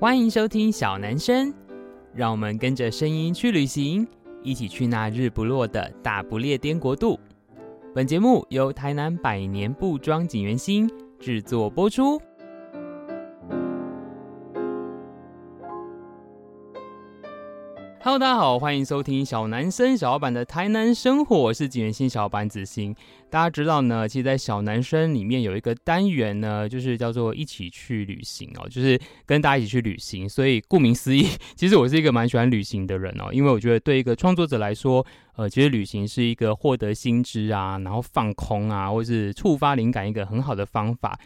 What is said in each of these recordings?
欢迎收听小男生，让我们跟着声音去旅行，一起去那日不落的大不列颠国度。本节目由台南百年布庄锦源兴制作播出。Hello，大家好，欢迎收听小男生小老板的台南生活，我是景元新小老板子欣。大家知道呢，其实，在小男生里面有一个单元呢，就是叫做一起去旅行哦，就是跟大家一起去旅行。所以顾名思义，其实我是一个蛮喜欢旅行的人哦，因为我觉得对一个创作者来说，呃，其实旅行是一个获得新知啊，然后放空啊，或是触发灵感一个很好的方法。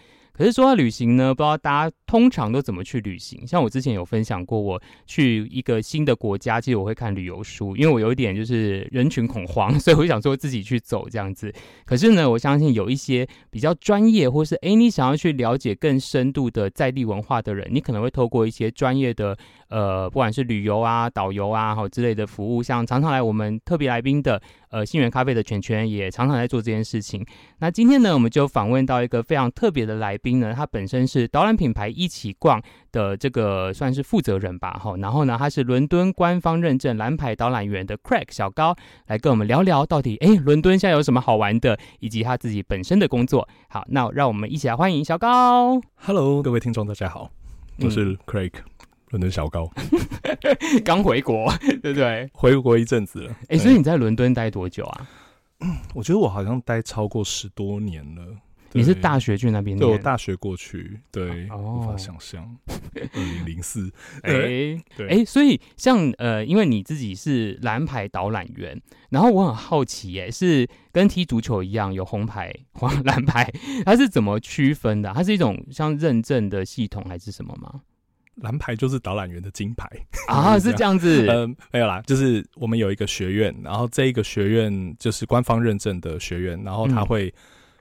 可是说到旅行呢，不知道大家通常都怎么去旅行？像我之前有分享过，我去一个新的国家，其实我会看旅游书，因为我有一点就是人群恐慌，所以我想说自己去走这样子。可是呢，我相信有一些比较专业，或是诶，你想要去了解更深度的在地文化的人，你可能会透过一些专业的。呃，不管是旅游啊、导游啊，好之类的服务，像常常来我们特别来宾的，呃，杏源咖啡的全全也常常在做这件事情。那今天呢，我们就访问到一个非常特别的来宾呢，他本身是导览品牌一起逛的这个算是负责人吧，哈。然后呢，他是伦敦官方认证蓝牌导览员的 Craig 小高，来跟我们聊聊到底，哎，伦敦现在有什么好玩的，以及他自己本身的工作。好，那让我们一起来欢迎小高。Hello，各位听众，大家好，我是 Craig。嗯伦敦小高 刚回国，对不对？回国一阵子了。哎、欸，所以你在伦敦待多久啊？我觉得我好像待超过十多年了。你是大学去那边？对，我大学过去，对，哦、无法想象。二零零四，哎，对，哎、欸，所以像呃，因为你自己是蓝牌导览员，然后我很好奇、欸，哎，是跟踢足球一样有红牌、黄蓝牌，它是怎么区分的？它是一种像认证的系统还是什么吗？蓝牌就是导览员的金牌啊，是这样子。嗯，没有啦，就是我们有一个学院，然后这一个学院就是官方认证的学院，然后他会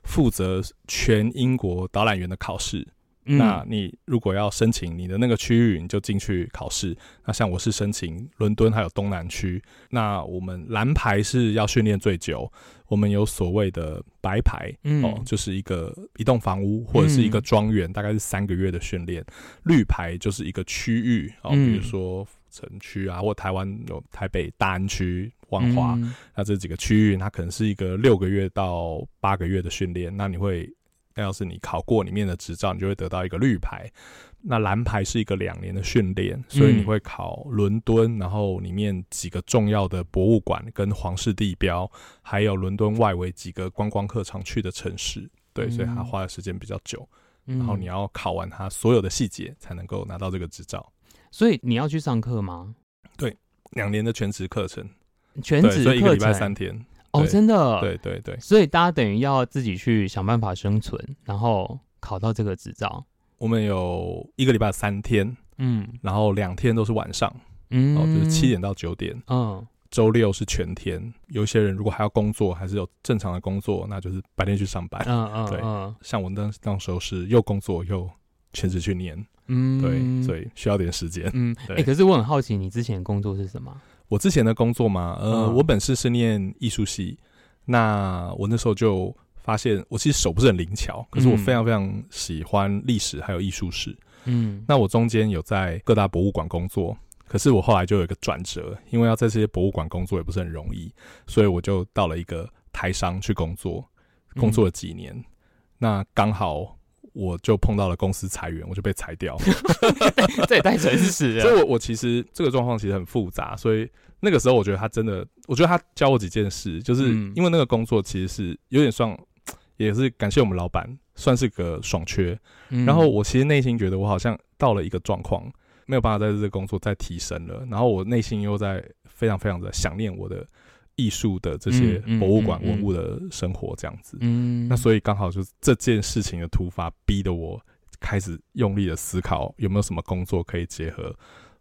负责全英国导览员的考试。嗯、那你如果要申请你的那个区域，你就进去考试。那像我是申请伦敦还有东南区，那我们蓝牌是要训练最久。我们有所谓的白牌，嗯、哦，就是一个一栋房屋或者是一个庄园，嗯、大概是三个月的训练。绿牌就是一个区域，哦，比如说城区啊，或台湾有台北大安区、万华，嗯、那这几个区域，它可能是一个六个月到八个月的训练。那你会，那要是你考过里面的执照，你就会得到一个绿牌。那蓝牌是一个两年的训练，所以你会考伦敦，然后里面几个重要的博物馆跟皇室地标，还有伦敦外围几个观光客常去的城市。对，所以他花的时间比较久。然后你要考完它所有的细节，才能够拿到这个执照。所以你要去上课吗？对，两年的全职课程，全职所以一个礼拜三天。哦，真的？对对对。所以大家等于要自己去想办法生存，然后考到这个执照。我们有一个礼拜三天，嗯，然后两天都是晚上，嗯，哦，就是七点到九点，嗯，周六是全天。有些人如果还要工作，还是有正常的工作，那就是白天去上班，嗯嗯，对，像我那那时候是又工作又全职去念，嗯，对，所以需要点时间，嗯，哎，可是我很好奇，你之前工作是什么？我之前的工作嘛，呃，我本身是念艺术系，那我那时候就。发现我其实手不是很灵巧，可是我非常非常喜欢历史还有艺术史。嗯，那我中间有在各大博物馆工作，可是我后来就有一个转折，因为要在这些博物馆工作也不是很容易，所以我就到了一个台商去工作，工作了几年。嗯、那刚好我就碰到了公司裁员，我就被裁掉。这也太诚实了。所以我我其实这个状况其实很复杂，所以。那个时候，我觉得他真的，我觉得他教我几件事，就是因为那个工作其实是有点算，也是感谢我们老板，算是个爽缺。然后我其实内心觉得，我好像到了一个状况，没有办法在这个工作再提升了。然后我内心又在非常非常的想念我的艺术的这些博物馆文物的生活，这样子。嗯，那所以刚好就是这件事情的突发，逼得我开始用力的思考，有没有什么工作可以结合。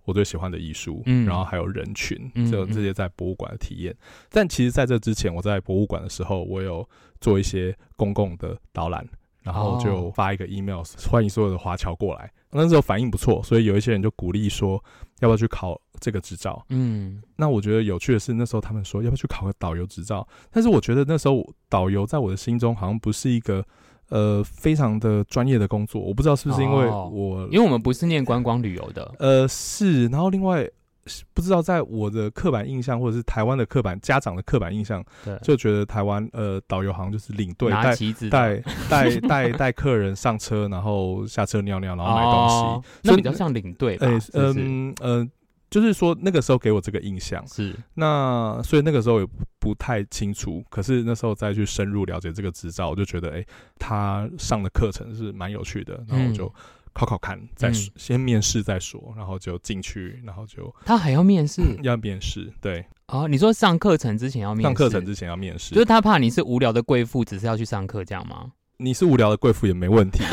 我最喜欢的艺术，嗯，然后还有人群，就这些在博物馆的体验。嗯嗯、但其实，在这之前，我在博物馆的时候，我有做一些公共的导览，然后就发一个 email，欢迎所有的华侨过来。那时候反应不错，所以有一些人就鼓励说，要不要去考这个执照？嗯，那我觉得有趣的是，那时候他们说要不要去考个导游执照？但是我觉得那时候导游在我的心中好像不是一个呃非常的专业的工作。我不知道是不是因为我，哦、因为我们不是念观光旅游的，呃是，然后另外。不知道在我的刻板印象，或者是台湾的刻板家长的刻板印象，就觉得台湾呃导游好像就是领队带带 带带带客人上车，然后下车尿尿，然后买东西，哦、那比较像领队吧。嗯嗯、就是说那个时候给我这个印象是那，所以那个时候也不太清楚。可是那时候再去深入了解这个执照，我就觉得哎、欸，他上的课程是蛮有趣的，然后我就。嗯考考看，再说、嗯、先面试再说，然后就进去，然后就他还要面试，要面试，对。哦，你说上课程之前要面试，上课程之前要面试，就是他怕你是无聊的贵妇，只是要去上课这样吗？你是无聊的贵妇也没问题，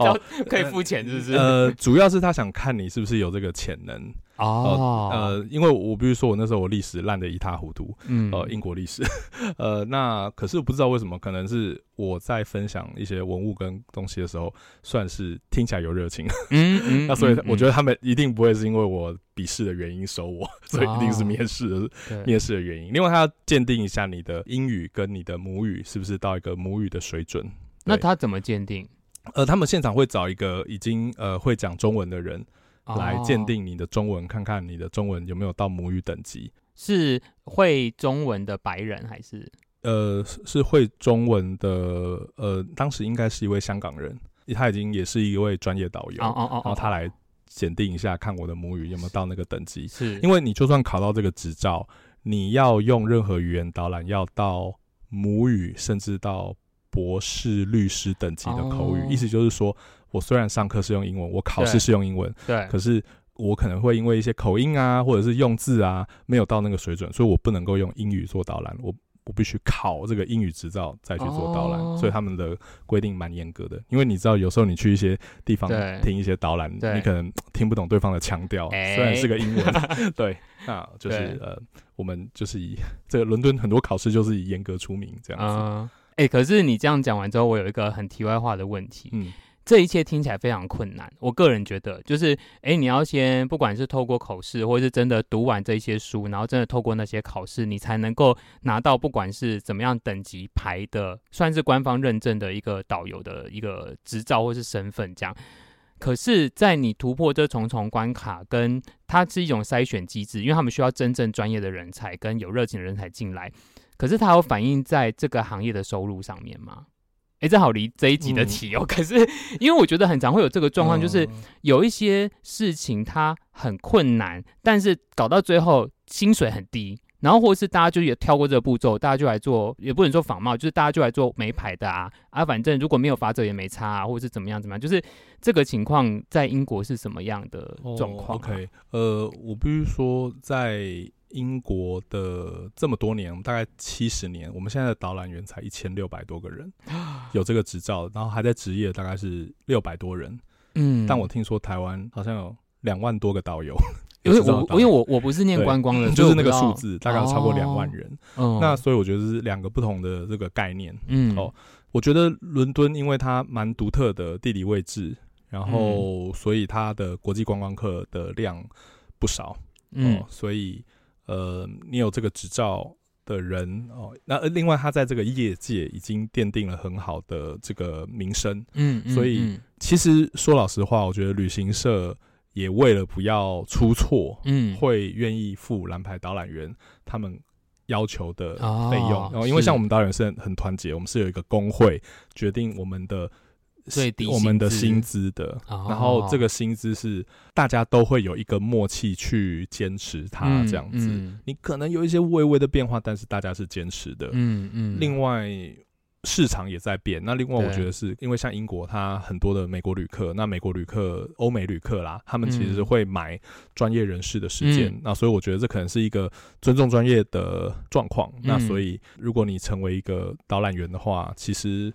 哦，可以付钱是不是？呃，主要是他想看你是不是有这个潜能。哦，呃，因为我比如说我那时候我历史烂得一塌糊涂，嗯，呃，英国历史，呃，那可是我不知道为什么，可能是我在分享一些文物跟东西的时候，算是听起来有热情，嗯 嗯，那所以我觉得他们一定不会是因为我笔试的原因收我，所以一定是面试的、哦、面试的原因。另外，他要鉴定一下你的英语跟你的母语是不是到一个母语的水准。那他怎么鉴定？呃，他们现场会找一个已经呃会讲中文的人。来鉴定你的中文，看看你的中文有没有到母语等级。是会中文的白人还是？呃，是会中文的。呃，当时应该是一位香港人，他已经也是一位专业导游。哦哦哦。然后他来检定一下，看我的母语有没有到那个等级。是因为你就算考到这个执照，你要用任何语言导览，要到母语，甚至到博士、律师等级的口语。意思就是说。我虽然上课是用英文，我考试是用英文，对，可是我可能会因为一些口音啊，或者是用字啊，没有到那个水准，所以我不能够用英语做导览，我我必须考这个英语执照再去做导览，哦，所以他们的规定蛮严格的。因为你知道，有时候你去一些地方听一些导览，你可能听不懂对方的腔调，虽然是个英文，对，那就是呃，我们就是以这个伦敦很多考试就是以严格出名这样子。哎，嗯，欸，可是你这样讲完之后，我有一个很题外话的问题，嗯。这一切听起来非常困难。我个人觉得，就是，哎，你要先不管是透过口试，或者是真的读完这些书，然后真的透过那些考试，你才能够拿到不管是怎么样等级排的，算是官方认证的一个导游的一个执照或是身份这样。可是，在你突破这重重关卡，跟它是一种筛选机制，因为他们需要真正专业的人才跟有热情的人才进来。可是，它有反映在这个行业的收入上面吗？哎，正好离这一集的题哦。嗯、可是，因为我觉得很常会有这个状况，就是有一些事情它很困难，但是搞到最后薪水很低，然后或是大家就也跳过这个步骤，大家就来做，也不能说仿冒，就是大家就来做没牌的啊啊，反正如果没有法则也没差啊，或者是怎么样怎么样，就是这个情况在英国是什么样的状况、啊哦？OK，呃，我必须说在。英国的这么多年，大概七十年，我们现在的导览员才一千六百多个人，有这个执照，然后还在职业大概是六百多人。嗯，但我听说台湾好像有两万多个导游，因为我因为我我不是念观光的，就是那个数字大概有超过两万人。哦，那所以我觉得是两个不同的这个概念。嗯，哦，我觉得伦敦因为它蛮独特的地理位置，然后所以它的国际观光客的量不少。嗯，哦，所以。呃，你有这个执照的人哦，那另外他在这个业界已经奠定了很好的这个名声，嗯，所以其实说老实话，我觉得旅行社也为了不要出错，嗯，会愿意付蓝牌导览员他们要求的费用，然后、哦、因为像我们导览是很很团结，我们是有一个工会决定我们的。最低我们的薪资的，哦，然后这个薪资是大家都会有一个默契去坚持它这样子，嗯嗯。你可能有一些微微的变化，但是大家是坚持的。嗯嗯。另外，市场也在变。那另外，我觉得是因为像英国，它很多的美国旅客，那美国旅客、欧美旅客啦，他们其实是会买专业人士的时间，嗯。那所以我觉得这可能是一个尊重专业的状况，嗯。那所以，如果你成为一个导览员的话，其实。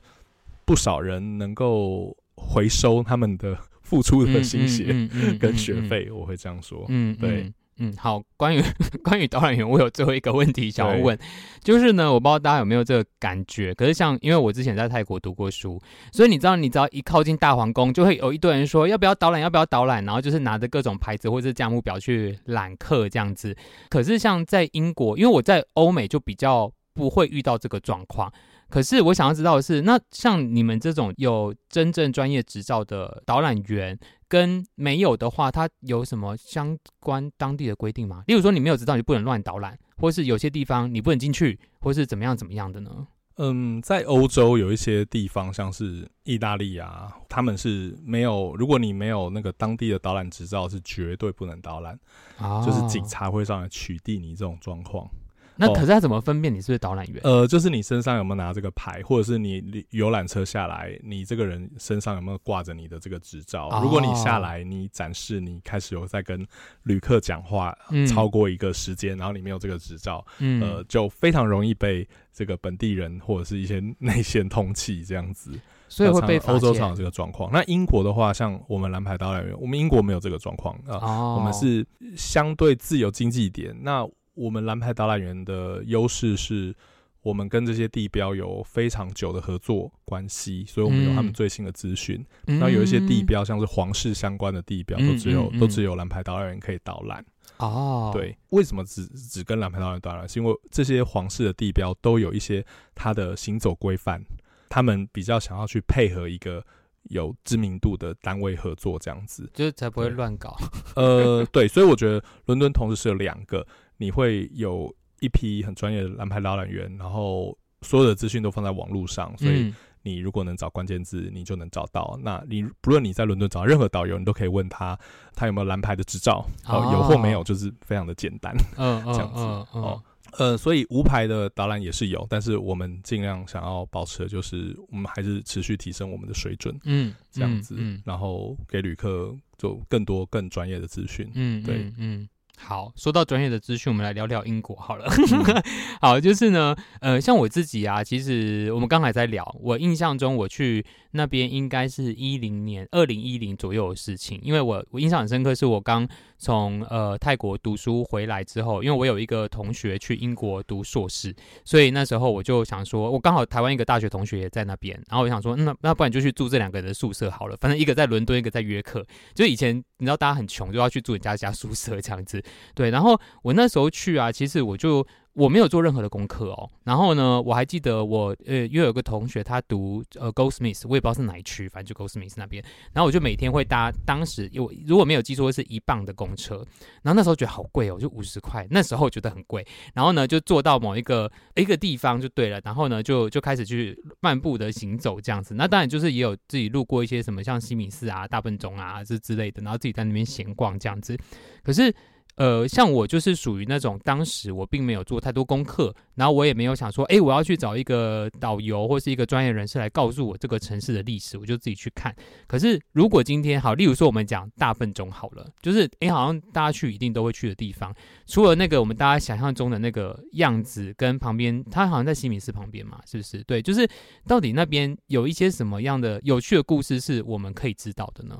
不少人能够回收他们的付出的心血跟学费，我会这样说。嗯，对，嗯，好。关于关于导览员，我有最后一个问题想要问，就是呢，我不知道大家有没有这个感觉。可是像，因为我之前在泰国读过书，所以你知道，你只要一靠近大皇宫，就会有一堆人说要不要导览，要不要导览，然后就是拿着各种牌子或者价目表去揽客这样子。可是像在英国，因为我在欧美就比较不会遇到这个状况。可是我想要知道的是，那像你们这种有真正专业执照的导览员，跟没有的话，他有什么相关当地的规定吗？例如说，你没有执照，你不能乱导览，或是有些地方你不能进去，或是怎么样怎么样的呢？嗯，在欧洲有一些地方，像是意大利啊，他们是没有，如果你没有那个当地的导览执照，是绝对不能导览，哦，就是警察会上来取缔你这种状况。那可是他怎么分辨你是不是导览员？呃，就是你身上有没有拿这个牌，或者是你游览车下来，你这个人身上有没有挂着你的这个执照？哦、如果你下来，你展示你开始有在跟旅客讲话，嗯、超过一个时间，然后你没有这个执照，嗯、呃，就非常容易被这个本地人或者是一些内线通缉这样子，所以会被欧洲常有这个状况。那英国的话，像我们蓝牌导览员，我们英国没有这个状况啊，我们是相对自由经济一点。那我们蓝牌导览员的优势是，我们跟这些地标有非常久的合作关系，所以我们有他们最新的资讯。那、嗯、有一些地标，像是皇室相关的地标，都只有、都只有蓝牌导览员可以导览。哦，对，为什么只只跟蓝牌导览员导览？是因为这些皇室的地标都有一些它的行走规范，他们比较想要去配合一个有知名度的单位合作，这样子就是才不会乱搞。呃，对，所以我觉得伦敦同时是有两个。你会有一批很专业的蓝牌导览员，然后所有的资讯都放在网络上，所以你如果能找关键字，你就能找到。那你不论你在伦敦找任何导游，你都可以问他，他有没有蓝牌的执照，哦，有或没有，就是非常的简单，嗯，这样子。哦，呃，所以无牌的导览也是有，但是我们尽量想要保持的就是，我们还是持续提升我们的水准，嗯，这样子，然后给旅客就更多更专业的资讯，嗯，对，嗯。好，说到专业的资讯，我们来聊聊英国好了。好，就是呢，呃，像我自己啊，其实我们刚才在聊，我印象中我去那边应该是一零年、二零一零左右的事情，因为我我印象很深刻，是我刚从呃泰国读书回来之后，因为我有一个同学去英国读硕士，所以那时候我就想说，我刚好台湾一个大学同学也在那边，然后我想说，那那不然就去住这两个人的宿舍好了，反正一个在伦敦，一个在约克，就以前你知道大家很穷，就要去住人家家宿舍这样子。对，然后我那时候去啊，其实我就我没有做任何的功课哦。然后呢，我还记得我呃，又有个同学他读呃 Goldsmith，我也不知道是哪一区，反正就 Goldsmith 那边。然后我就每天会搭，当时有如果没有记错是一磅的公车。然后那时候觉得好贵哦，就五十块，那时候觉得很贵。然后呢，就坐到某一个一个地方就对了。然后呢，就就开始去漫步的行走这样子。那当然就是也有自己路过一些什么像西敏寺啊、大笨钟啊这之类的，然后自己在那边闲逛这样子。可是。呃，像我就是属于那种当时我并没有做太多功课，然后我也没有想说，哎，我要去找一个导游或是一个专业人士来告诉我这个城市的历史，我就自己去看。可是如果今天好，例如说我们讲大笨钟好了，就是哎，好像大家去一定都会去的地方，除了那个我们大家想象中的那个样子，跟旁边它好像在西敏寺旁边嘛，是不是？对，就是到底那边有一些什么样的有趣的故事是我们可以知道的呢？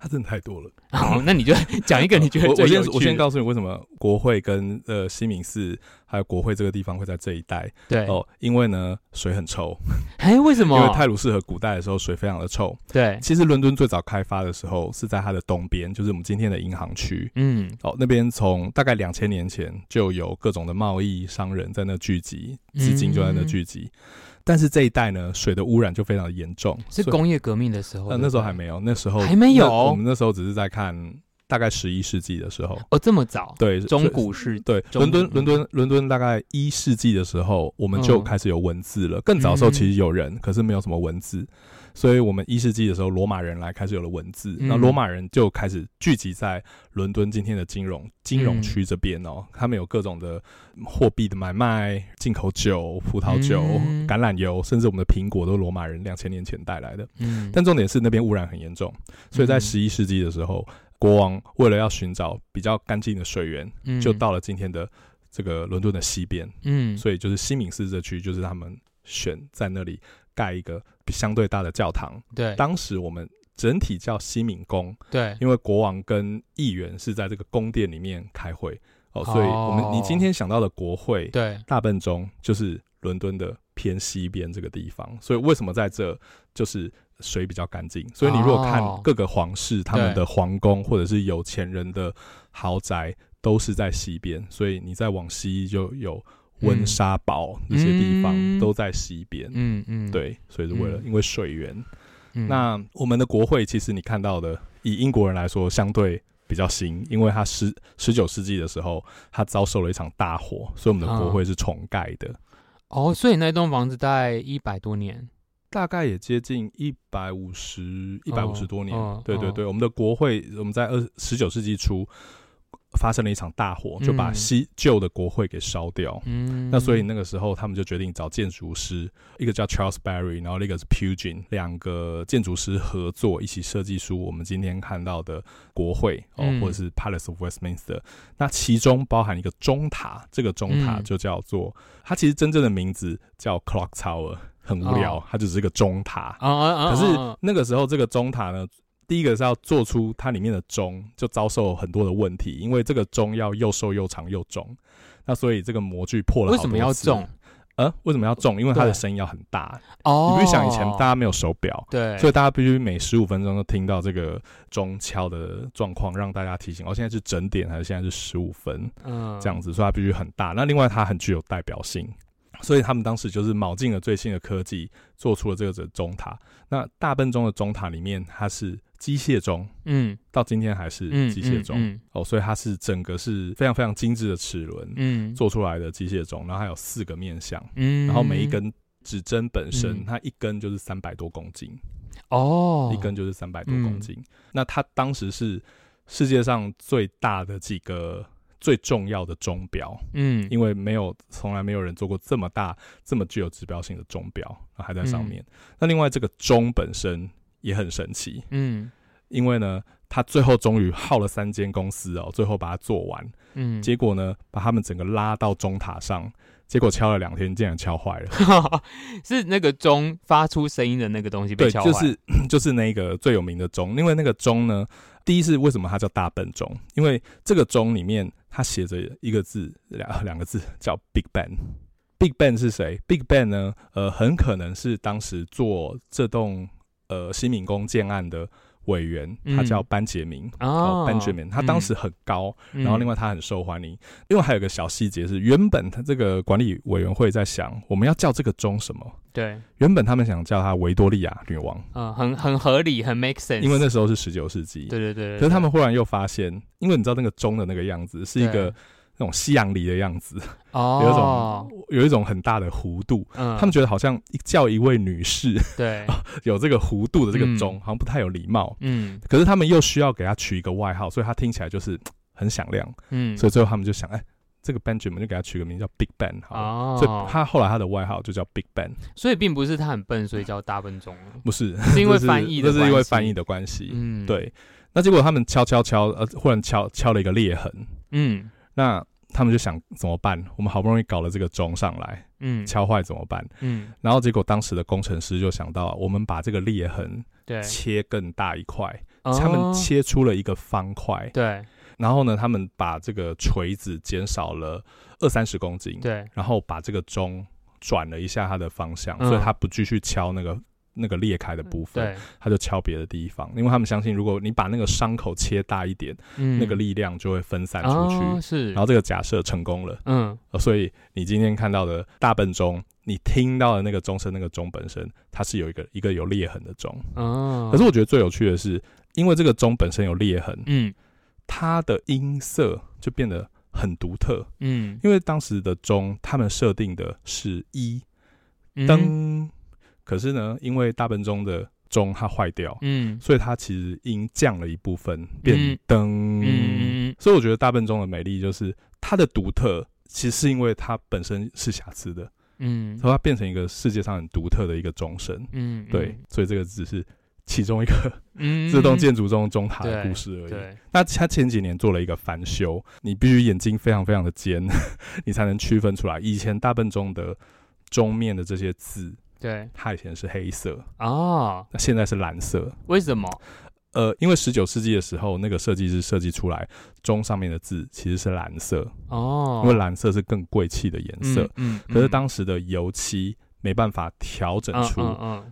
它真的太多了。好，那你就讲一个你觉得最有趣的。我先我先告诉你为什么国会跟呃西敏寺还有国会这个地方会在这一带。对哦，因为呢水很臭。哎，为什么？因为泰鲁士河古代的时候水非常的臭。对，其实伦敦最早开发的时候是在它的东边，就是我们今天的银行区。嗯，哦，那边从大概两千年前就有各种的贸易商人在那聚集，资金就在那聚集。嗯但是这一带呢，水的污染就非常的严重。是工业革命的时候，呃，那时候还没有，那时候还没有。我们那时候只是在看，大概十一世纪的时候。哦，这么早？对，中古世。对，伦敦，伦敦，伦敦，大概一世纪的时候，我们就开始有文字了。更早的时候其实有人，可是没有什么文字。所以，我们一世纪的时候，罗马人来开始有了文字。那罗马人就开始聚集在伦敦今天的金融金融区这边哦。他们有各种的货币的买卖、进口酒、葡萄酒、橄榄油，甚至我们的苹果都是罗马人两千年前带来的。但重点是那边污染很严重，所以在十一世纪的时候，国王为了要寻找比较干净的水源，就到了今天的这个伦敦的西边。嗯，所以就是西敏寺这区，就是他们选在那里。盖一个比相对大的教堂，对，当时我们整体叫西敏宫，对，因为国王跟议员是在这个宫殿里面开会，哦，所以我们你今天想到的国会，对，大笨钟就是伦敦的偏西边这个地方，所以为什么在这就是水比较干净？所以你如果看各个皇室他们的皇宫或者是有钱人的豪宅都是在西边，所以你再往西就有。温莎堡这些地方、嗯、都在西边。嗯嗯，对，所以是为了、嗯、因为水源。嗯、那我们的国会其实你看到的，以英国人来说，相对比较新，因为它十十九世纪的时候，它遭受了一场大火，所以我们的国会是重盖的。哦，所以那栋房子大概一百多年，大概也接近一百五十一百五十多年。哦、对对对，哦、我们的国会我们在二十九世纪初。发生了一场大火，就把西旧的国会给烧掉。嗯，那所以那个时候他们就决定找建筑师，一个叫 Charles Barry，然后另一个是 Pugin，两个建筑师合作一起设计出我们今天看到的国会哦，嗯、或者是 Palace of Westminster。那其中包含一个钟塔，这个钟塔就叫做、嗯、它其实真正的名字叫 Clock Tower，很无聊，哦、它只是一个钟塔。哦哦哦哦，可是那个时候这个钟塔呢？第一个是要做出它里面的钟，就遭受很多的问题，因为这个钟要又瘦又长又重，那所以这个模具破了。为什么要重？呃，为什么要重？因为它的声音要很大。哦，你不想以前大家没有手表，对，所以大家必须每十五分钟都听到这个钟敲的状况，让大家提醒哦，现在是整点还是现在是十五分？嗯，这样子，所以它必须很大。那另外它很具有代表性。所以他们当时就是卯尽了最新的科技，做出了这个钟塔。那大笨钟的钟塔里面，它是机械钟，嗯，到今天还是机械钟，嗯嗯嗯、哦，所以它是整个是非常非常精致的齿轮，嗯，做出来的机械钟，然后还有四个面向，嗯，然后每一根指针本身，嗯、它一根就是三百多公斤，哦，一根就是三百多公斤。嗯、那它当时是世界上最大的几个。最重要的钟表，嗯，因为没有从来没有人做过这么大、这么具有指标性的钟表，还在上面。嗯、那另外这个钟本身也很神奇，嗯，因为呢，他最后终于耗了三间公司哦，最后把它做完，嗯，结果呢，把他们整个拉到钟塔上。结果敲了两天，竟然敲坏了。是那个钟发出声音的那个东西被敲坏。对，就是 就是那个最有名的钟。因为那个钟呢，第一是为什么它叫大笨钟？因为这个钟里面它写着一个字，两两个字叫 Big Ben。Big Ben 是谁？Big Ben 呢？呃，很可能是当时做这栋呃新民宫建案的。委员，他叫班杰明哦，Benjamin，他当时很高，然后另外他很受欢迎。另外还有个小细节是，原本他这个管理委员会在想，我们要叫这个钟什么？对，原本他们想叫她维多利亚女王，嗯，很很合理，很 make sense。因为那时候是十九世纪，对对对。可是他们忽然又发现，因为你知道那个钟的那个样子是一个。那种西洋梨的样子，哦，有一种有一种很大的弧度，嗯，他们觉得好像叫一位女士，对，有这个弧度的这个钟，好像不太有礼貌，嗯，可是他们又需要给她取一个外号，所以他听起来就是很响亮，嗯，所以最后他们就想，哎，这个 Benjamin 就给他取个名叫 Big Ben，哦，所以他后来他的外号就叫 Big Ben，所以并不是他很笨，所以叫大笨钟，不是，是因为翻译的，这是因为翻译的关系，嗯，对，那结果他们敲敲敲，呃，忽然敲敲了一个裂痕，嗯，那。他们就想怎么办？我们好不容易搞了这个钟上来，嗯，敲坏怎么办？嗯，然后结果当时的工程师就想到，我们把这个裂痕对。切更大一块，他们切出了一个方块，对，然后呢，他们把这个锤子减少了二三十公斤，对，然后把这个钟转了一下它的方向，嗯、所以它不继续敲那个。那个裂开的部分，对，他就敲别的地方，因为他们相信，如果你把那个伤口切大一点，嗯，那个力量就会分散出去。哦、是，然后这个假设成功了，嗯，所以你今天看到的大笨钟，你听到的那个钟声，那个钟本身，它是有一个一个有裂痕的钟。哦，可是我觉得最有趣的是，因为这个钟本身有裂痕，嗯，它的音色就变得很独特，嗯，因为当时的钟，他们设定的是一灯。嗯可是呢，因为大笨钟的钟它坏掉，嗯，所以它其实音降了一部分，变灯。嗯，嗯，所以我觉得大笨钟的美丽就是它的独特，其实是因为它本身是瑕疵的，嗯，所以它变成一个世界上很独特的一个钟声，嗯，对，所以这个只是其中一个嗯这栋建筑中中塔的故事而已。对，那他前几年做了一个翻修，你必须眼睛非常非常的尖，你才能区分出来。以前大笨钟的钟面的这些字。对，它以前是黑色哦，那现在是蓝色，为什么？呃，因为十九世纪的时候，那个设计师设计出来钟上面的字其实是蓝色哦，因为蓝色是更贵气的颜色。嗯，嗯，可是当时的油漆没办法调整出，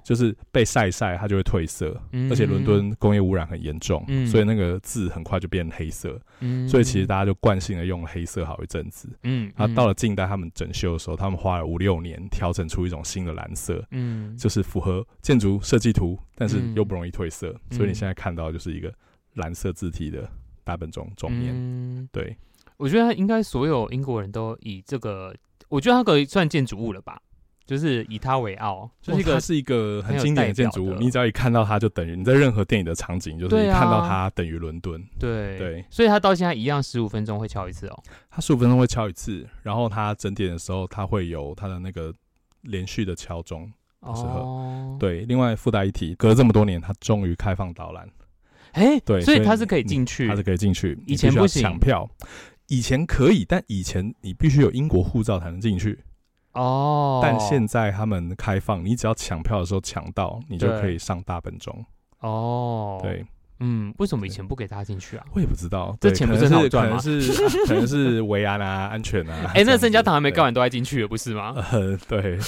就是被晒晒它就会褪色，嗯、而且伦敦工业污染很严重，嗯、所以那个字很快就变黑色，嗯、所以其实大家就惯性的用黑色好一阵子，嗯，到了近代他们整修的时候，他们花了五六年调整出一种新的蓝色，嗯，就是符合建筑设计图，但是又不容易褪色，嗯、所以你现在看到就是一个蓝色字体的大本钟钟面，嗯、对。我觉得应该所有英国人都以这个，我觉得它可以算建筑物了吧，就是以它为傲，就是一个、哦、它是一个很经典的建筑物。你只要一看到它，就等于你在任何电影的场景，就是一看到它等于伦敦。对、啊、对，所以它到现在一样，十五分钟会敲一次哦。它十五分钟会敲一次，然后它整点的时候，它会有它的那个连续的敲钟的时候。哦、对，另外附带一提，隔了这么多年，它终于开放导览。哎、欸，对，所以它是可以进去，它是可以进去，以前不行，抢票。以前可以，但以前你必须有英国护照才能进去哦。但现在他们开放，你只要抢票的时候抢到，你就可以上大本钟哦。对，嗯，为什么以前不给大家进去啊？我也不知道，这钱不是很好赚吗？可能是 可能是维安啊，安全啊。哎，那圣家堂还没盖完都还进去了，不是吗？呃，对，对，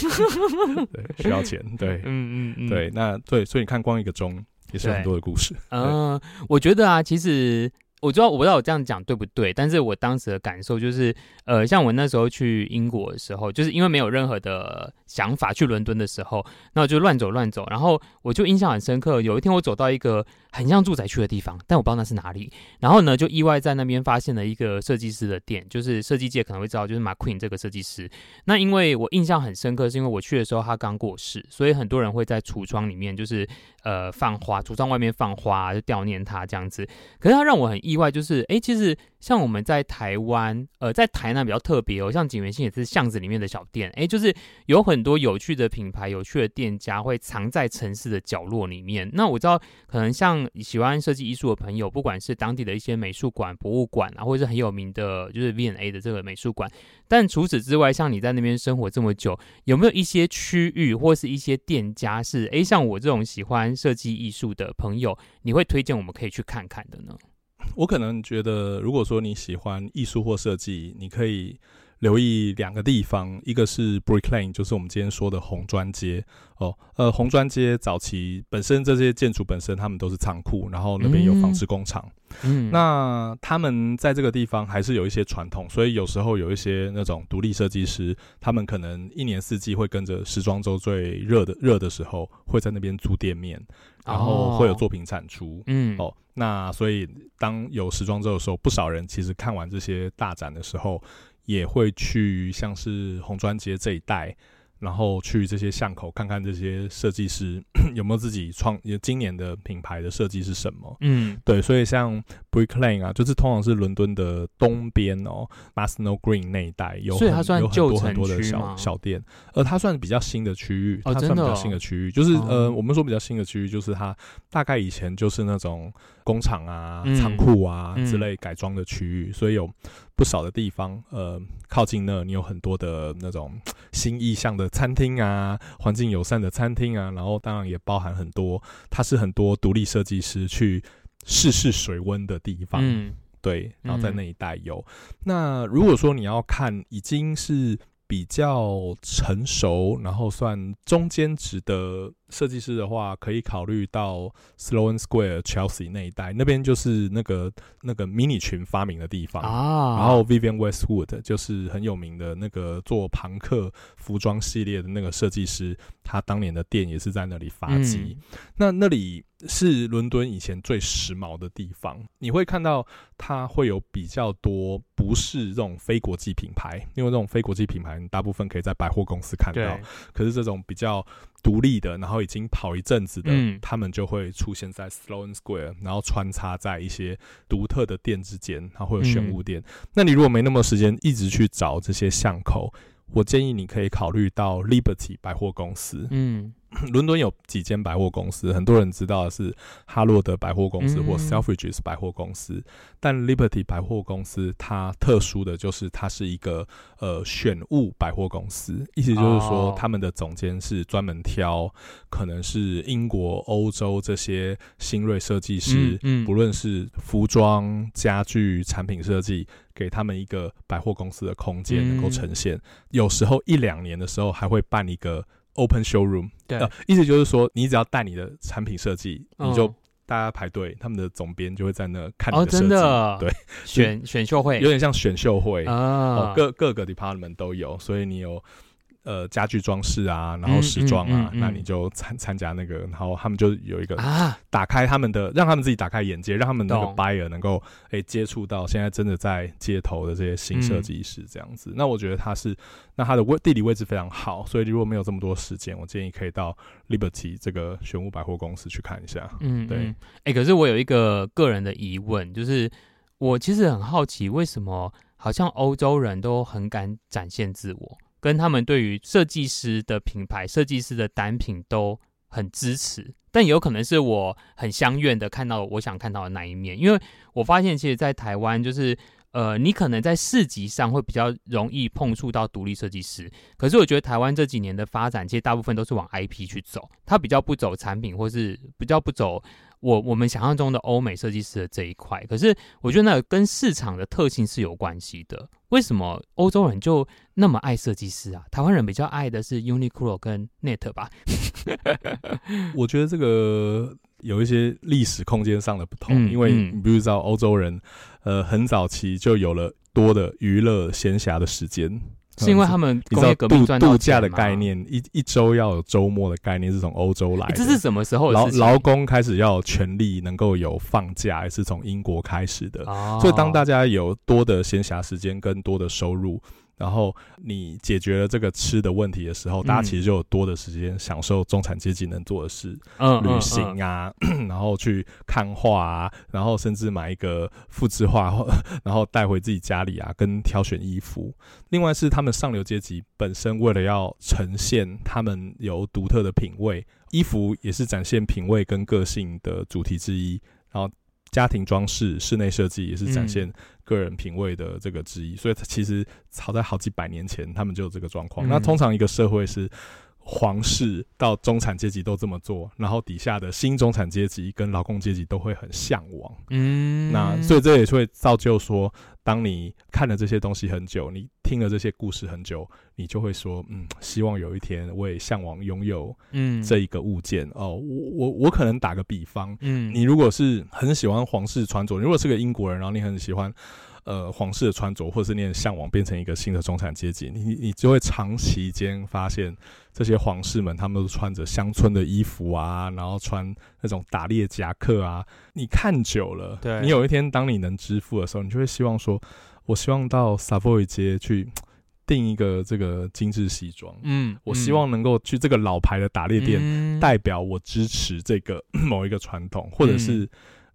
需要钱，对，嗯嗯嗯，对，那对，所以你看，光一个钟也是很多的故事。嗯，我觉得啊，其实。我知道，我不知道我这样讲对不对，但是我当时的感受就是，呃，像我那时候去英国的时候，就是因为没有任何的想法去伦敦的时候，那我就乱走乱走，然后我就印象很深刻。有一天我走到一个很像住宅区的地方，但我不知道那是哪里，然后呢，就意外在那边发现了一个设计师的店，就是设计界可能会知道，就是 McQueen 这个设计师。那因为我印象很深刻，是因为我去的时候他刚过世，所以很多人会在橱窗里面就是呃放花，橱窗外面放花，就悼念他这样子。可是他让我很意外，就是哎、其实像我们在台湾，呃，在台南比较特别哦，像景元兴也是巷子里面的小店，哎、就是有很很多有趣的品牌、有趣的店家会藏在城市的角落里面。那我知道，可能像喜欢设计艺术的朋友，不管是当地的一些美术馆、博物馆啊，或者是很有名的，就是 V&A 的这个美术馆。但除此之外，像你在那边生活这么久，有没有一些区域或是一些店家是哎、欸，像我这种喜欢设计艺术的朋友，你会推荐我们可以去看看的呢？我可能觉得，如果说你喜欢艺术或设计，你可以留意两个地方，一个是 Brick Lane，就是我们今天说的红砖街哦。呃，红砖街早期本身这些建筑本身，他们都是仓库，然后那边有纺织工厂。嗯，那他们在这个地方还是有一些传统，所以有时候有一些那种独立设计师，他们可能一年四季会跟着时装周最热的热的时候，会在那边租店面，然后会有作品产出。嗯，哦。那所以，当有时装周的时候，不少人其实看完这些大展的时候，也会去像是红砖街这一带。然后去这些巷口看看这些设计师 有没有自己创，今年的品牌的设计是什么？嗯，对，所以像 Brick Lane 啊，就是通常是伦敦的东边哦 m a s n o Green 那一带有，所以它算很多很多的小小店，呃，它算比较新的区域，它算比较新的区域，哦、就是呃，我们说比较新的区域，就是它大概以前就是那种工厂啊、嗯、仓库啊、嗯、之类改装的区域，所以有不少的地方，呃，靠近那，你有很多的那种 新意向的餐厅啊，环境友善的餐厅啊，然后当然也包含很多，它是很多独立设计师去试试水温的地方，嗯，对，然后在那一带有。嗯、那如果说你要看，已经是比较成熟，然后算中间值的。设计师的话，可以考虑到 Sloane Square、Chelsea 那一带，那边就是那个那个迷你裙发明的地方啊。然后 Vivienne Westwood 就是很有名的那个做庞克服装系列的那个设计师，他当年的店也是在那里发迹。嗯、那那里是伦敦以前最时髦的地方，你会看到它会有比较多不是这种非国际品牌，因为这种非国际品牌你大部分可以在百货公司看到，可是这种比较。独立的，然后已经跑一阵子的，嗯、他们就会出现在 Sloane Square，然后穿插在一些独特的店之间，它会有选物店。嗯、那你如果没那么时间一直去找这些巷口，我建议你可以考虑到 Liberty 百货公司。嗯。伦敦有几间百货公司，很多人知道的是哈洛德百货公司或 Selfridges 百货公司，嗯、但 Liberty 百货公司它特殊的就是它是一个呃选物百货公司，意思就是说他们的总监是专门挑可能是英国、欧洲这些新锐设计师，嗯嗯、不论是服装、家具、产品设计，给他们一个百货公司的空间能够呈现。嗯、有时候一两年的时候还会办一个。Open showroom，对、呃，意思就是说，你只要带你的产品设计，嗯、你就大家排队，他们的总编就会在那看你的设计，哦，真的，对，选选秀会。有点像选秀会。啊、哦，各各个 department 都有，所以你有。呃，家具装饰啊，然后时装啊，嗯嗯嗯嗯、那你就参参加那个，然后他们就有一个啊，打开他们的，啊、让他们自己打开眼界，让他们那个 buyer 能够诶、欸、接触到现在真的在街头的这些新设计师这样子。嗯、那我觉得他是，那他的位地理位置非常好，所以如果没有这么多时间，我建议可以到 Liberty 这个玄武百货公司去看一下。嗯，对。哎、欸，可是我有一个个人的疑问，就是我其实很好奇，为什么好像欧洲人都很敢展现自我？跟他们对于设计师的品牌、设计师的单品都很支持，但有可能是我很相愿的看到我想看到的那一面，因为我发现其实，在台湾就是呃，你可能在市集上会比较容易碰触到独立设计师，可是我觉得台湾这几年的发展，其实大部分都是往 IP 去走，它比较不走产品，或是比较不走。我我们想象中的欧美设计师的这一块，可是我觉得那跟市场的特性是有关系的。为什么欧洲人就那么爱设计师啊？台湾人比较爱的是 Uniqlo 跟 Net 吧？我觉得这个有一些历史空间上的不同，嗯、因为你比如知道欧洲人，呃，很早期就有了多的娱乐闲暇的时间。是因为他们工业革命赚度假的概念，一一周要有周末的概念是从欧洲来的。这是什么时候？劳劳工开始要有权利能够有放假，也是从英国开始的。所以当大家有多的闲暇时间跟多的收入。然后你解决了这个吃的问题的时候，大家其实就有多的时间享受中产阶级能做的事，嗯，旅行啊，然后去看画啊，然后甚至买一个复制画，然后带回自己家里啊，跟挑选衣服。另外是他们上流阶级本身为了要呈现他们有独特的品味，衣服也是展现品味跟个性的主题之一。然后。家庭装饰、室内设计也是展现个人品味的这个之一，嗯、所以其实早在好几百年前，他们就有这个状况。嗯、那通常一个社会是皇室到中产阶级都这么做，然后底下的新中产阶级跟劳工阶级都会很向往。嗯，那所以这也会造就说，当你看了这些东西很久，你听了这些故事很久，你就会说，嗯，希望有一天我也向往拥有，嗯，这一个物件、嗯、哦。我我我可能打个比方，嗯，你如果是很喜欢皇室穿着，如果是个英国人，然后你很喜欢。呃，皇室的穿着，或者是你很向往变成一个新的中产阶级，你你就会长期间发现这些皇室们，他们都穿着乡村的衣服啊，然后穿那种打猎夹克啊。你看久了，对，你有一天当你能支付的时候，你就会希望说，我希望到 Savoy 街去订一个这个精致西装。嗯，我希望能够去这个老牌的打猎店，嗯、代表我支持这个 某一个传统，或者是。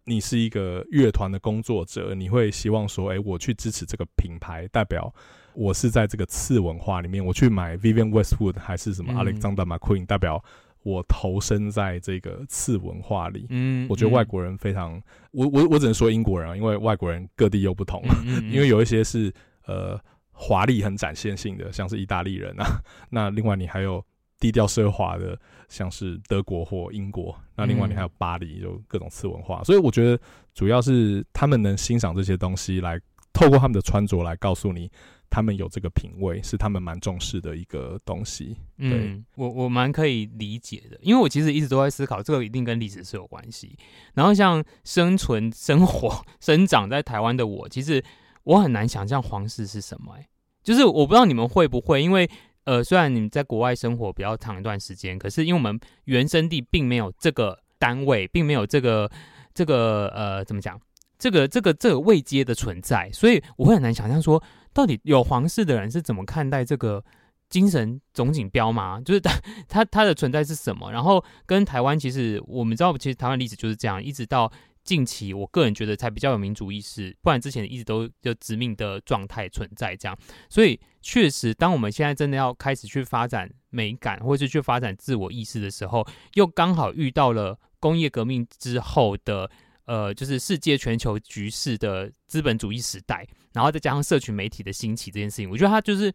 你是一个乐团的工作者，你会希望说，哎、欸，我去支持这个品牌，代表我是在这个次文化里面，我去买 Vivienne Westwood 还是什么 Alexander McQueen，代表我投身在这个次文化里。嗯，我觉得外国人非常，我我我只能说英国人啊，因为外国人各地又不同，因为有一些是呃华丽很展现性的，像是意大利人啊，那另外你还有。低调奢华的，像是德国或英国。那另外你还有巴黎，有各种次文化。嗯、所以我觉得主要是他们能欣赏这些东西，来透过他们的穿着来告诉你，他们有这个品味，是他们蛮重视的一个东西。对，嗯、我我蛮可以理解的，因为我其实一直都在思考，这个一定跟历史是有关系。然后像生存、生活、生长在台湾的我，其实我很难想象皇室是什么、欸。就是我不知道你们会不会，因为。呃，虽然你们在国外生活比较长一段时间，可是因为我们原生地并没有这个单位，并没有这个这个呃，怎么讲？这个这个这个位阶的存在，所以我会很难想象说，到底有皇室的人是怎么看待这个精神总锦标吗？就是他他他的存在是什么？然后跟台湾其实我们知道，其实台湾历史就是这样，一直到。近期，我个人觉得才比较有民主意识，不然之前一直都就殖民的状态存在这样。所以，确实，当我们现在真的要开始去发展美感，或是去发展自我意识的时候，又刚好遇到了工业革命之后的呃，就是世界全球局势的资本主义时代，然后再加上社群媒体的兴起这件事情，我觉得它就是。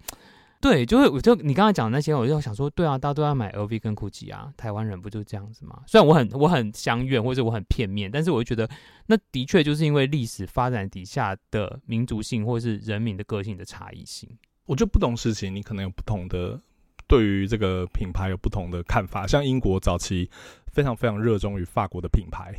对，就是我就你刚才讲的那些，我就想说，对啊，大家都要买 LV 跟 GUCCI 啊，台湾人不就这样子吗？虽然我很我很相怨，或者我很片面，但是我就觉得那的确就是因为历史发展底下的民族性，或者是人民的个性的差异性。我觉得不同事情，你可能有不同的对于这个品牌有不同的看法。像英国早期非常非常热衷于法国的品牌。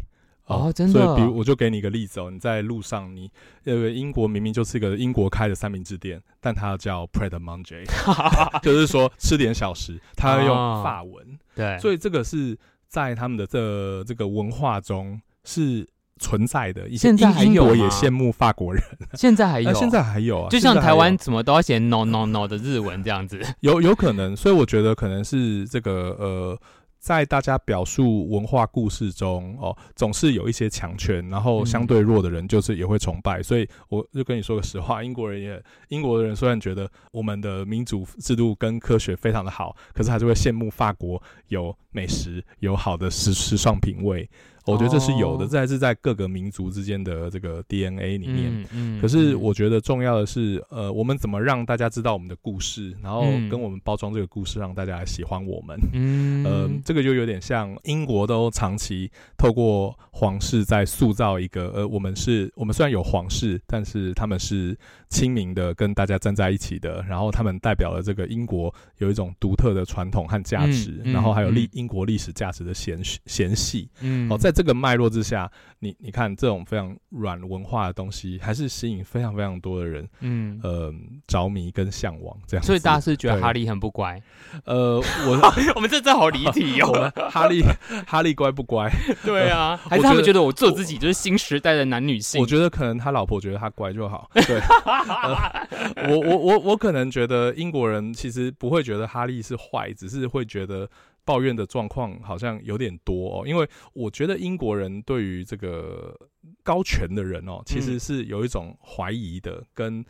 哦，真的。所以，比如我就给你一个例子哦，你在路上，你呃，英国明明就是一个英国开的三明治店，但它叫 Pret a Manger，就是说吃点小食，它要用法文。哦、对，所以这个是在他们的这这个文化中是存在的。现在还有英国也羡慕法国人，现在还有，现在还有啊，就像台湾怎么都要写 no no no 的日文这样子，有有可能。所以我觉得可能是这个呃。在大家表述文化故事中，哦，总是有一些强权，然后相对弱的人就是也会崇拜。嗯、所以我就跟你说个实话，英国人也，英国的人虽然觉得我们的民主制度跟科学非常的好，可是还是会羡慕法国有美食，有好的时时尚品味。我觉得这是有的，这还是在各个民族之间的这个 DNA 里面。嗯嗯、可是我觉得重要的是，呃，我们怎么让大家知道我们的故事，然后跟我们包装这个故事，让大家来喜欢我们。嗯，呃，这个就有点像英国都长期透过皇室在塑造一个，呃，我们是，我们虽然有皇室，但是他们是亲民的，跟大家站在一起的。然后他们代表了这个英国有一种独特的传统和价值，嗯嗯、然后还有历英国历史价值的嫌嫌隙。嗯，哦，在这个脉络之下，你你看这种非常软文化的东西，还是吸引非常非常多的人，嗯呃着迷跟向往这样。所以大家是觉得哈利很不乖？呃，我 我们这正好离题哦。哈利哈利乖不乖？对啊，还是他们觉得我做自己就是新时代的男女性？我觉得可能他老婆觉得他乖就好。对，呃、我我我我可能觉得英国人其实不会觉得哈利是坏，只是会觉得。抱怨的状况好像有点多哦，因为我觉得英国人对于这个高权的人哦，其实是有一种怀疑的，跟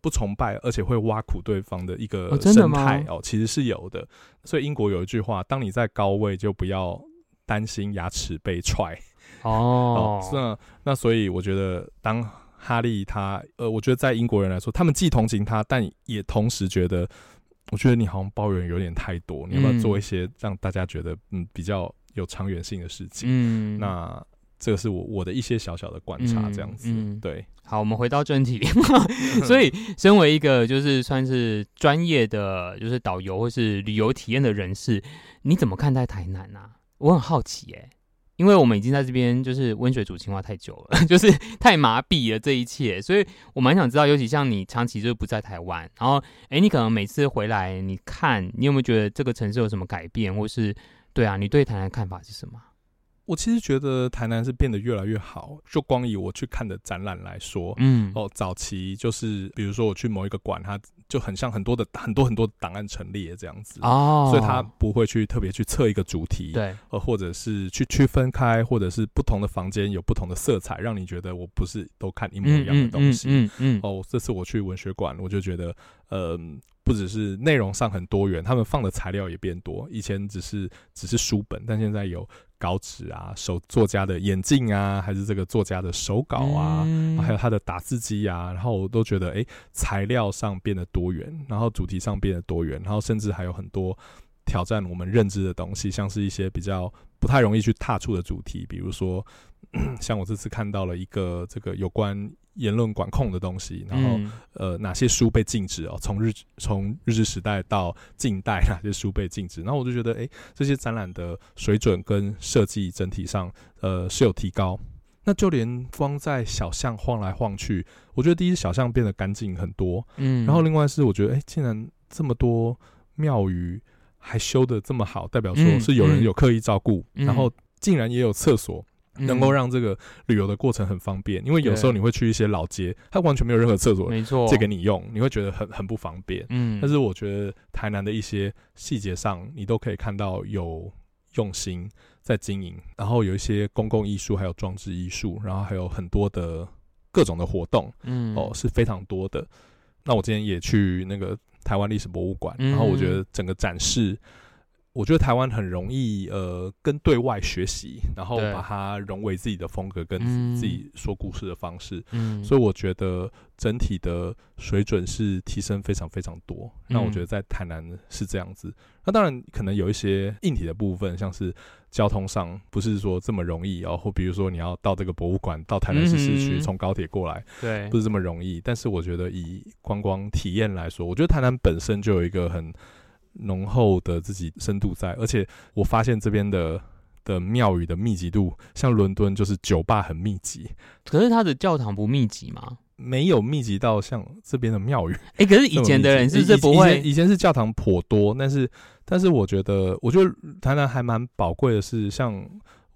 不崇拜，而且会挖苦对方的一个生态哦，其实是有的。所以英国有一句话：当你在高位，就不要担心牙齿被踹哦。那那所以我觉得，当哈利他呃，我觉得在英国人来说，他们既同情他，但也同时觉得。我觉得你好像抱怨有点太多，你要不要做一些让大家觉得嗯比较有长远性的事情？嗯，那这个是我我的一些小小的观察，这样子。嗯嗯、对，好，我们回到正题。所以，身为一个就是算是专业的就是导游或是旅游体验的人士，你怎么看待台南啊？我很好奇耶、欸。因为我们已经在这边就是温水煮青蛙太久了，就是太麻痹了这一切，所以我蛮想知道，尤其像你长期就是不在台湾，然后哎，你可能每次回来，你看你有没有觉得这个城市有什么改变，或是对啊，你对台湾的看法是什么？我其实觉得台南是变得越来越好，就光以我去看的展览来说，嗯，哦，早期就是比如说我去某一个馆，它就很像很多的很多很多档案陈列这样子哦，所以它不会去特别去测一个主题，对，呃，或者是去区分开，或者是不同的房间有不同的色彩，让你觉得我不是都看一模一样的东西，嗯嗯，嗯，嗯，嗯，哦，这次我去文学馆，我就觉得，呃。不只是内容上很多元，他们放的材料也变多。以前只是只是书本，但现在有稿纸啊、手作家的眼镜啊，还是这个作家的手稿啊，嗯、还有他的打字机啊。然后我都觉得，哎，材料上变得多元，然后主题上变得多元，然后甚至还有很多挑战我们认知的东西，像是一些比较不太容易去踏出的主题，比如说，像我这次看到了一个这个有关。言论管控的东西，然后、嗯、呃，哪些书被禁止哦？从日从日治时代到近代，哪些书被禁止？然后我就觉得，哎，这些展览的水准跟设计整体上，呃，是有提高。那就连光在小巷晃来晃去，我觉得第一小巷变得干净很多，嗯。然后另外是，我觉得，哎，竟然这么多庙宇还修的这么好，代表说是有人有刻意照顾，嗯、然后竟然也有厕所。能够让这个旅游的过程很方便，因为有时候你会去一些老街，它完全没有任何厕所，没错，借给你用，你会觉得很很不方便。嗯，但是我觉得台南的一些细节上，你都可以看到有用心在经营，然后有一些公共艺术，还有装置艺术，然后还有很多的各种的活动，嗯，哦，是非常多的。那我今天也去那个台湾历史博物馆，然后我觉得整个展示。我觉得台湾很容易，呃，跟对外学习，然后把它融为自己的风格，跟自己说故事的方式。嗯，所以我觉得整体的水准是提升非常非常多。那我觉得在台南是这样子。那当然可能有一些硬体的部分，像是交通上不是说这么容易哦，或比如说你要到这个博物馆，到台南市市区从高铁过来，对，不是这么容易。但是我觉得以观光体验来说，我觉得台南本身就有一个很。浓厚的自己深度在，而且我发现这边的的庙宇的密集度，像伦敦就是酒吧很密集，可是它的教堂不密集吗？没有密集到像这边的庙宇。哎、欸，可是以前的人是不是不会？以前，以前是教堂颇多，但是但是我觉得，我觉得台南还蛮宝贵的是像。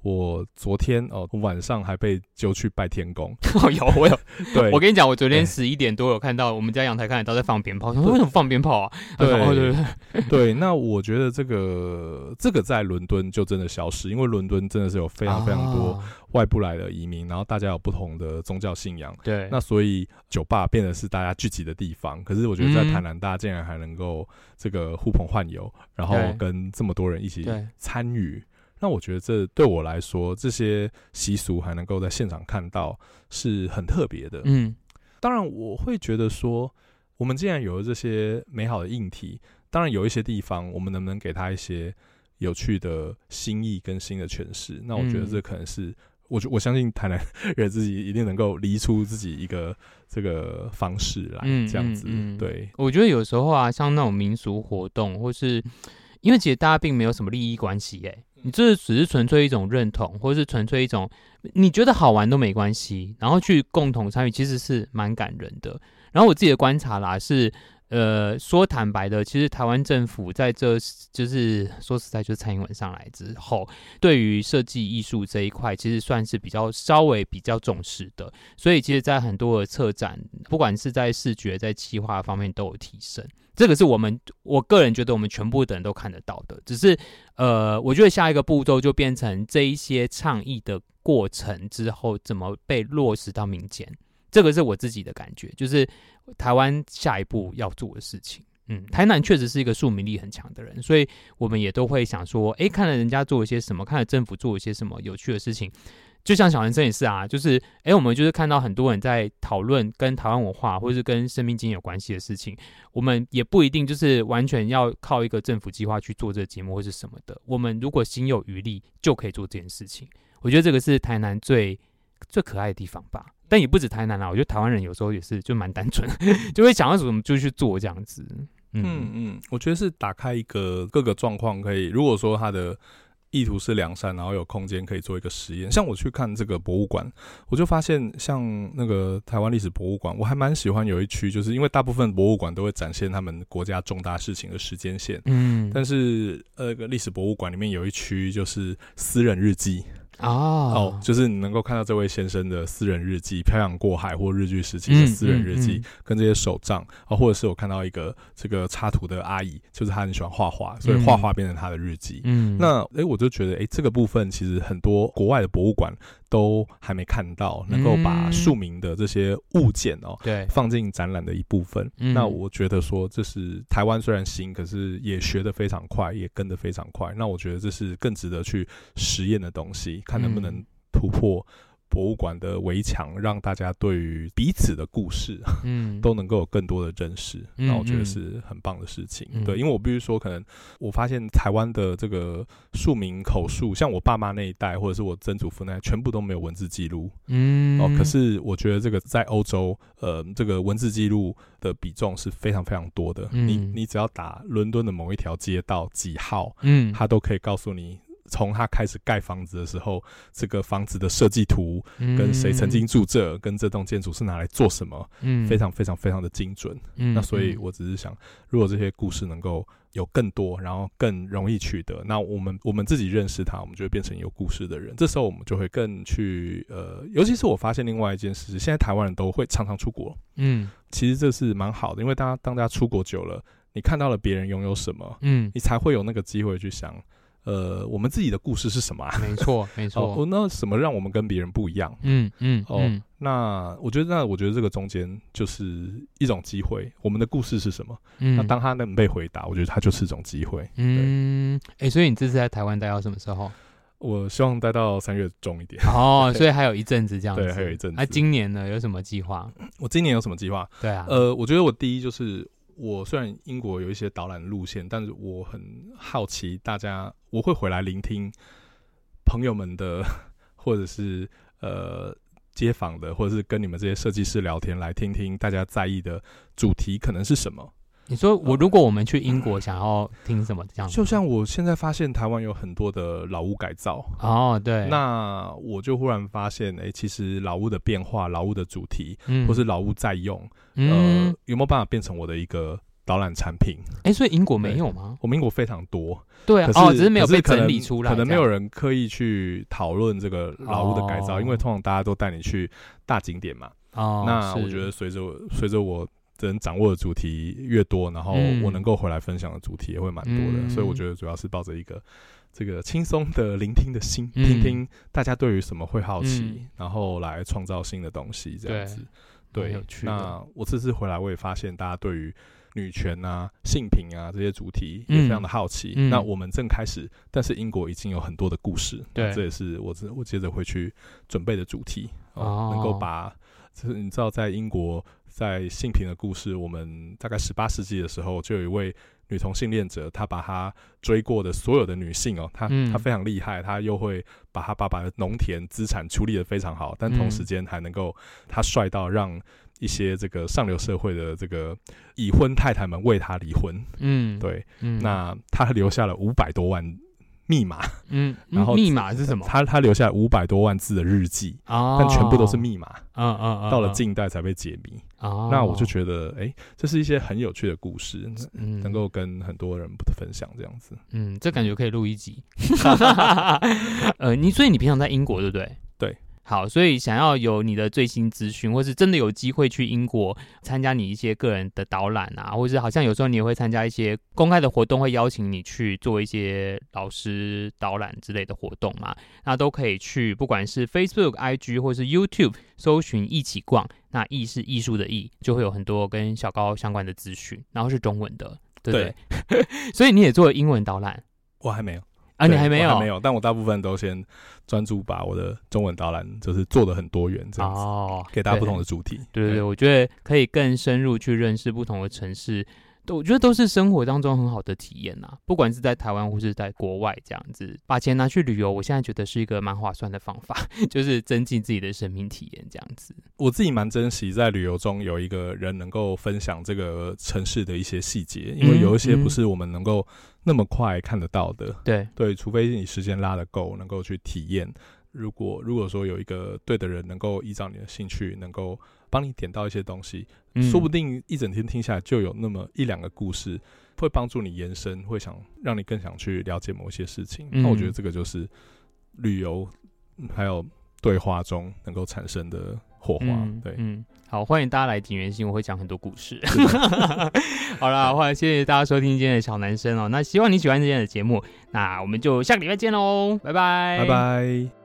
我昨天哦，晚上还被揪去拜天公。哦，有我有，对，我跟你讲，我昨天 十一点多有看到我们家阳台看得到在放鞭炮。他说为什么放鞭炮啊？对对对对，对。那我觉得这个这个在伦敦就真的消失，因为伦敦真的是有非常非常多外部来的移民，然后大家有不同的宗教信仰。对。那所以酒吧变得是大家聚集的地方。可是我觉得在台南，大家竟然还能够这个呼朋唤友，然后跟这么多人一起参与。那我觉得这对我来说，这些习俗还能够在现场看到，是很特别的。嗯，当然我会觉得说，我们既然有了这些美好的硬体，当然有一些地方，我们能不能给他一些有趣的新意跟新的诠释？那我觉得这可能是，我我相信台南人自己一定能够离出自己一个这个方式来，这样子。对，我觉得有时候啊，像那种民俗活动，或是因为其实大家并没有什么利益关系，哎。你这只是纯粹一种认同，或是纯粹一种你觉得好玩都没关系，然后去共同参与，其实是蛮感人的。然后我自己的观察啦，是呃说坦白的，其实台湾政府在这就是说实在，就是蔡英文上来之后，对于设计艺术这一块，其实算是比较稍微比较重视的。所以其实，在很多的策展，不管是在视觉、在企划方面，都有提升。这个是我们我个人觉得我们全部的人都看得到的，只是呃，我觉得下一个步骤就变成这一些倡议的过程之后怎么被落实到民间，这个是我自己的感觉，就是台湾下一步要做的事情。嗯，台南确实是一个庶民力很强的人，所以我们也都会想说，诶，看了人家做一些什么，看了政府做一些什么有趣的事情。就像小人生也是啊，就是哎、我们就是看到很多人在讨论跟台湾文化或是跟生命经验有关系的事情，我们也不一定就是完全要靠一个政府计划去做这个节目或是什么的。我们如果心有余力，就可以做这件事情。我觉得这个是台南最最可爱的地方吧。但也不止台南啦，我觉得台湾人有时候也是就蛮单纯，就会想到什么就去做这样子。嗯嗯，嗯，我觉得是打开一个各个状况可以，如果说他的。意图是良善，然后有空间可以做一个实验。像我去看这个博物馆，我就发现，像那个台湾历史博物馆，我还蛮喜欢有一区，就是因为大部分博物馆都会展现他们国家重大事情的时间线。嗯，但是呃，历史博物馆里面有一区就是私人日记。Oh. 哦，就是你能够看到这位先生的私人日记，漂洋过海或日据时期的私人日记，嗯嗯嗯、跟这些手账啊、哦，或者是我看到一个这个插图的阿姨，就是她很喜欢画画，所以画画变成她的日记。嗯，那诶，我就觉得诶，这个部分其实很多国外的博物馆都还没看到，能够把庶民的这些物件哦，对，放进展览的一部分。那我觉得说，这是台湾虽然新，可是也学得非常快，也跟得非常快。那我觉得这是更值得去实验的东西。看能不能突破博物馆的围墙，让大家对于彼此的故事，嗯，都能够有更多的认识。那我觉得是很棒的事情。对，因为我必须说，可能我发现台湾的这个庶民口述，像我爸妈那一代，或者是我曾祖父那一代，全部都没有文字记录。嗯，哦，可是我觉得这个在欧洲，呃，这个文字记录的比重是非常非常多的。你你只要打伦敦的某一条街道几号，嗯，他都可以告诉你。从他开始盖房子的时候，这个房子的设计图跟谁曾经住这，嗯、跟这栋建筑是拿来做什么，嗯，非常非常非常的精准。嗯，那所以我只是想，如果这些故事能够有更多，然后更容易取得，那我们我们自己认识他，我们就会变成有故事的人。这时候我们就会更去呃，尤其是我发现另外一件事，现在台湾人都会常常出国。嗯，其实这是蛮好的，因为大家当大家出国久了，你看到了别人拥有什么，嗯，你才会有那个机会去想。呃，我们自己的故事是什么啊？没错，没错。哦，那什么让我们跟别人不一样？嗯嗯。哦，嗯、那我觉得，那我觉得这个中间就是一种机会。我们的故事是什么？嗯。那当他能被回答，我觉得他就是一种机会。嗯。哎、欸，所以你这次在台湾待到什么时候？我希望待到三月中一点。哦，所以还有一阵子这样子。对，还有一阵子。那、啊、今年呢？有什么计划？我今年有什么计划？对啊。呃，我觉得我第一就是。我虽然英国有一些导览路线，但是我很好奇大家，我会回来聆听朋友们的，或者是呃街访的，或者是跟你们这些设计师聊天，来听听大家在意的主题可能是什么。你说我如果我们去英国，想要听什么这样子？就像我现在发现台湾有很多的老屋改造哦，对，那我就忽然发现，哎、欸，其实老屋的变化、老屋的主题，嗯，或是老屋在用，嗯、呃，有没有办法变成我的一个导览产品？哎、欸，所以英国没有吗？我们英国非常多，对啊，哦，只是没有被整理出来，可能没有人刻意去讨论这个老屋的改造，哦、因为通常大家都带你去大景点嘛。哦，那我觉得随着随着我能掌握的主题越多，然后我能够回来分享的主题也会蛮多的，嗯，所以我觉得主要是抱着一个这个轻松的聆听的心，嗯，听听大家对于什么会好奇，嗯，然后来创造新的东西，这样子。对，对，那我这次回来，我也发现大家对于女权啊、性平啊这些主题也非常的好奇。嗯，那我们正开始，但是英国已经有很多的故事，对，这也是我我接着会去准备的主题，哦，能够把。就是你知道，在英国，在性平的故事，我们大概十八世纪的时候，就有一位女同性恋者，她把她追过的所有的女性哦，她她非常厉害，她又会把她爸爸的农田资产处理的非常好，但同时间还能够，她帅到让一些这个上流社会的这个已婚太太们为她离婚。嗯，对，嗯，那她留下了五百多万。密码，嗯，然后密码是什么？他他留下五百多万字的日记，哦，但全部都是密码，嗯嗯，到了近代才被解谜，哦，那我就觉得，哎、欸，这是一些很有趣的故事，嗯，能够跟很多人分享这样子，嗯，这感觉可以录一集，呃，你所以你平常在英国对不对？对。好，所以想要有你的最新资讯，或是真的有机会去英国参加你一些个人的导览啊，或者是好像有时候你也会参加一些公开的活动，会邀请你去做一些老师导览之类的活动嘛，那都可以去，不管是 Facebook、IG 或是 YouTube 搜寻“一起逛”，那“艺”是艺术的“艺”，就会有很多跟小高相关的资讯，然后是中文的，对不对？对 所以你也做了英文导览？我还没有。啊，你还没有？还没有，但我大部分都先专注把我的中文导览，就是做的很多元这样子，哦，给大家不同的主题。对对对，我觉得可以更深入去认识不同的城市。都我觉得都是生活当中很好的体验呐，不管是在台湾或是在国外，这样子把钱拿去旅游，我现在觉得是一个蛮划算的方法，就是增进自己的生命体验这样子。我自己蛮珍惜在旅游中有一个人能够分享这个城市的一些细节，因为有一些不是我们能够那么快看得到的。对、嗯、对，除非你时间拉得够，能够去体验。如果如果说有一个对的人能够依照你的兴趣，能够帮你点到一些东西，嗯，说不定一整天听下来就有那么一两个故事，会帮助你延伸，会想让你更想去了解某些事情。嗯，那我觉得这个就是旅游还有对话中能够产生的火花。嗯，对，嗯，好，欢迎大家来锦源兴，我会讲很多故事。好啦，欢迎谢谢大家收听今天的小男生哦。那希望你喜欢今天的节目，那我们就下个礼拜见喽，拜拜，拜拜。